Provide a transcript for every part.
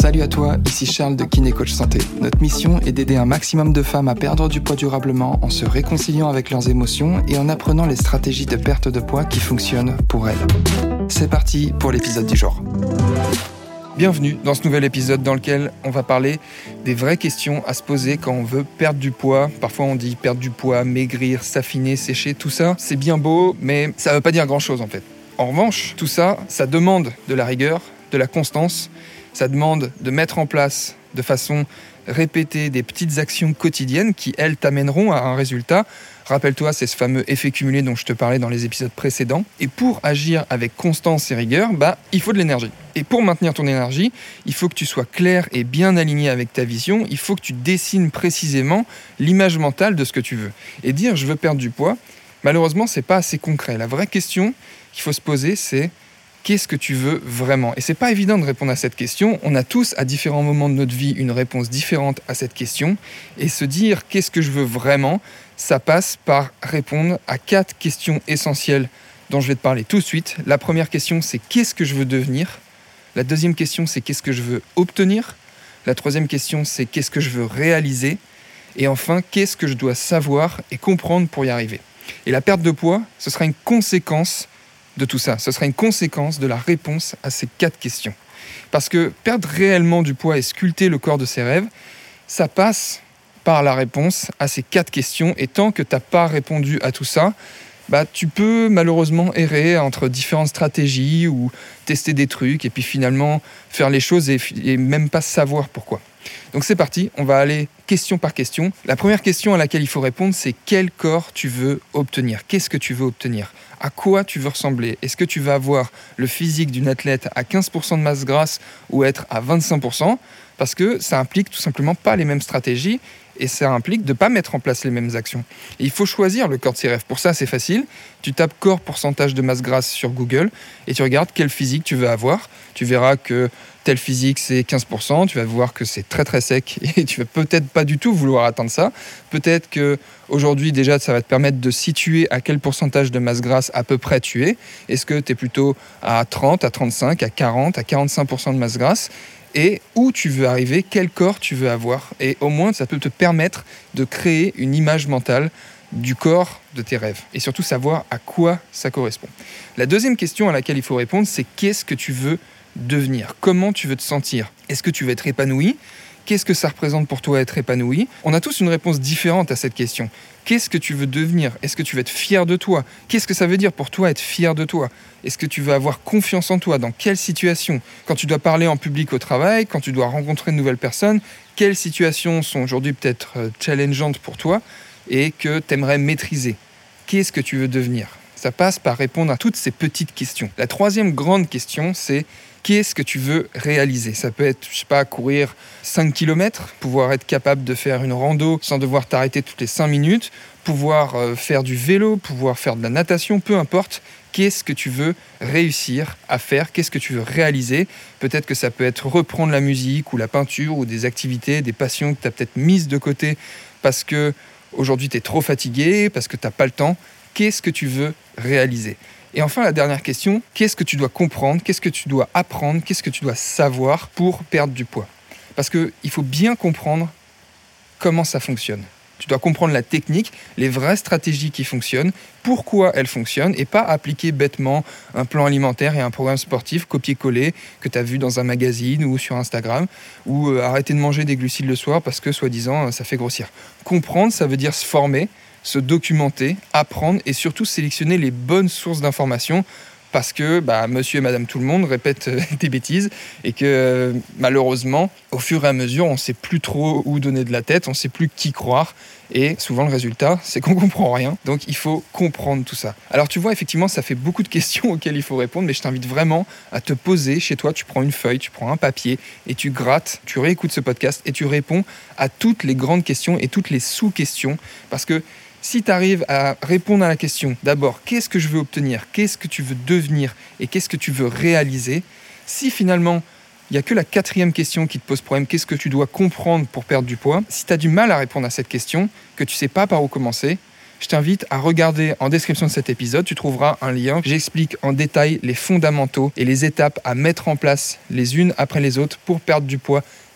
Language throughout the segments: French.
Salut à toi, ici Charles de Kiné Coach Santé. Notre mission est d'aider un maximum de femmes à perdre du poids durablement en se réconciliant avec leurs émotions et en apprenant les stratégies de perte de poids qui fonctionnent pour elles. C'est parti pour l'épisode du jour. Bienvenue dans ce nouvel épisode dans lequel on va parler des vraies questions à se poser quand on veut perdre du poids. Parfois on dit perdre du poids, maigrir, s'affiner, sécher, tout ça, c'est bien beau, mais ça ne veut pas dire grand-chose en fait. En revanche, tout ça, ça demande de la rigueur, de la constance ça demande de mettre en place de façon répétée des petites actions quotidiennes qui, elles, t'amèneront à un résultat. Rappelle-toi, c'est ce fameux effet cumulé dont je te parlais dans les épisodes précédents. Et pour agir avec constance et rigueur, bah, il faut de l'énergie. Et pour maintenir ton énergie, il faut que tu sois clair et bien aligné avec ta vision. Il faut que tu dessines précisément l'image mentale de ce que tu veux. Et dire je veux perdre du poids, malheureusement, c'est pas assez concret. La vraie question qu'il faut se poser, c'est qu'est-ce que tu veux vraiment? Et c'est pas évident de répondre à cette question. On a tous, à différents moments de notre vie, une réponse différente à cette question. Et se dire qu'est-ce que je veux vraiment, ça passe par répondre à quatre questions essentielles dont je vais te parler tout de suite. La première question, c'est qu'est-ce que je veux devenir? La deuxième question, c'est qu'est-ce que je veux obtenir? La troisième question, c'est qu'est-ce que je veux réaliser? Et enfin, qu'est-ce que je dois savoir et comprendre pour y arriver? Et la perte de poids, ce sera une conséquence de tout ça. Ce sera une conséquence de la réponse à ces quatre questions. Parce que perdre réellement du poids et sculpter le corps de ses rêves, ça passe par la réponse à ces quatre questions. Et tant que tu n'as pas répondu à tout ça, bah, tu peux malheureusement errer entre différentes stratégies ou tester des trucs et puis finalement faire les choses et, et même pas savoir pourquoi. Donc c'est parti, on va aller question par question. La première question à laquelle il faut répondre, c'est quel corps tu veux obtenir? Qu'est-ce que tu veux obtenir? À quoi tu veux ressembler? Est-ce que tu veux avoir le physique d'une athlète à 15% de masse grasse ou être à 25% Parce que ça implique tout simplement pas les mêmes stratégies et ça implique de ne pas mettre en place les mêmes actions. il faut choisir le corps de ses rêves. Pour ça, c'est facile. Tu tapes corps pourcentage de masse grasse sur Google et tu regardes quel physique tu veux avoir. Tu verras que tel physique c'est 15%, tu vas voir que c'est très très sec et tu vas peut-être pas du tout vouloir atteindre ça. Peut-être que aujourd'hui déjà ça va te permettre de situer à quel pourcentage de masse grasse à peu près tu es. Est-ce que tu es plutôt à 30, à 35, à 40, à 45% de masse grasse? Et où tu veux arriver, quel corps tu veux avoir. Et au moins, ça peut te permettre de créer une image mentale du corps de tes rêves et surtout savoir à quoi ça correspond. La deuxième question à laquelle il faut répondre, c'est qu'est-ce que tu veux devenir? Comment tu veux te sentir? Est-ce que tu veux être épanoui? Qu'est-ce que ça représente pour toi être épanoui? On a tous une réponse différente à cette question. Qu'est-ce que tu veux devenir? Est-ce que tu veux être fier de toi? Qu'est-ce que ça veut dire pour toi être fier de toi? Est-ce que tu veux avoir confiance en toi? Dans quelle situation? Quand tu dois parler en public au travail, quand tu dois rencontrer de nouvelles personnes, quelles situations sont aujourd'hui peut-être euh, challengeantes pour toi et que tu aimerais maîtriser? Qu'est-ce que tu veux devenir? Ça passe par répondre à toutes ces petites questions. La troisième grande question, c'est qu'est-ce que tu veux réaliser? Ça peut être, je sais pas, courir 5 km, pouvoir être capable de faire une rando sans devoir t'arrêter toutes les 5 minutes, pouvoir euh, faire du vélo, pouvoir faire de la natation, peu importe. Qu'est-ce que tu veux réussir à faire? Qu'est-ce que tu veux réaliser? Peut-être que ça peut être reprendre la musique ou la peinture ou des activités, des passions que tu as peut-être mises de côté parce que aujourd'hui tu es trop fatigué, parce que tu n'as pas le temps. Qu'est-ce que tu veux réaliser? Et enfin, la dernière question, qu'est-ce que tu dois comprendre, qu'est-ce que tu dois apprendre, qu'est-ce que tu dois savoir pour perdre du poids? Parce qu'il faut bien comprendre comment ça fonctionne. Tu dois comprendre la technique, les vraies stratégies qui fonctionnent, pourquoi elles fonctionnent, et pas appliquer bêtement un plan alimentaire et un programme sportif copier-coller que tu as vu dans un magazine ou sur Instagram, ou euh, arrêter de manger des glucides le soir parce que, soi-disant, ça fait grossir. Comprendre, ça veut dire se former, se documenter, apprendre et surtout sélectionner les bonnes sources d'informations parce que bah, monsieur et madame tout le monde répètent euh, des bêtises et que malheureusement, au fur et à mesure, on ne sait plus trop où donner de la tête, on ne sait plus qui croire. Et souvent, le résultat, c'est qu'on comprend rien. Donc, il faut comprendre tout ça. Alors, tu vois, effectivement, ça fait beaucoup de questions auxquelles il faut répondre, mais je t'invite vraiment à te poser chez toi. Tu prends une feuille, tu prends un papier et tu grattes, tu réécoutes ce podcast et tu réponds à toutes les grandes questions et toutes les sous-questions. Parce que si tu arrives à répondre à la question, d'abord, qu'est-ce que je veux obtenir, qu'est-ce que tu veux devenir? Et qu'est-ce que tu veux réaliser, si finalement il n'y a que la quatrième question qui te pose problème, qu'est-ce que tu dois comprendre pour perdre du poids, si tu as du mal à répondre à cette question, que tu ne sais pas par où commencer, je t'invite à regarder en description de cet épisode, tu trouveras un lien. J'explique en détail les fondamentaux et les étapes à mettre en place les unes après les autres pour perdre du poids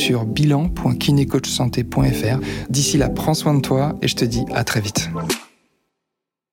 sur bilan.kinecoachsanté.fr. D'ici là, prends soin de toi et je te dis à très vite.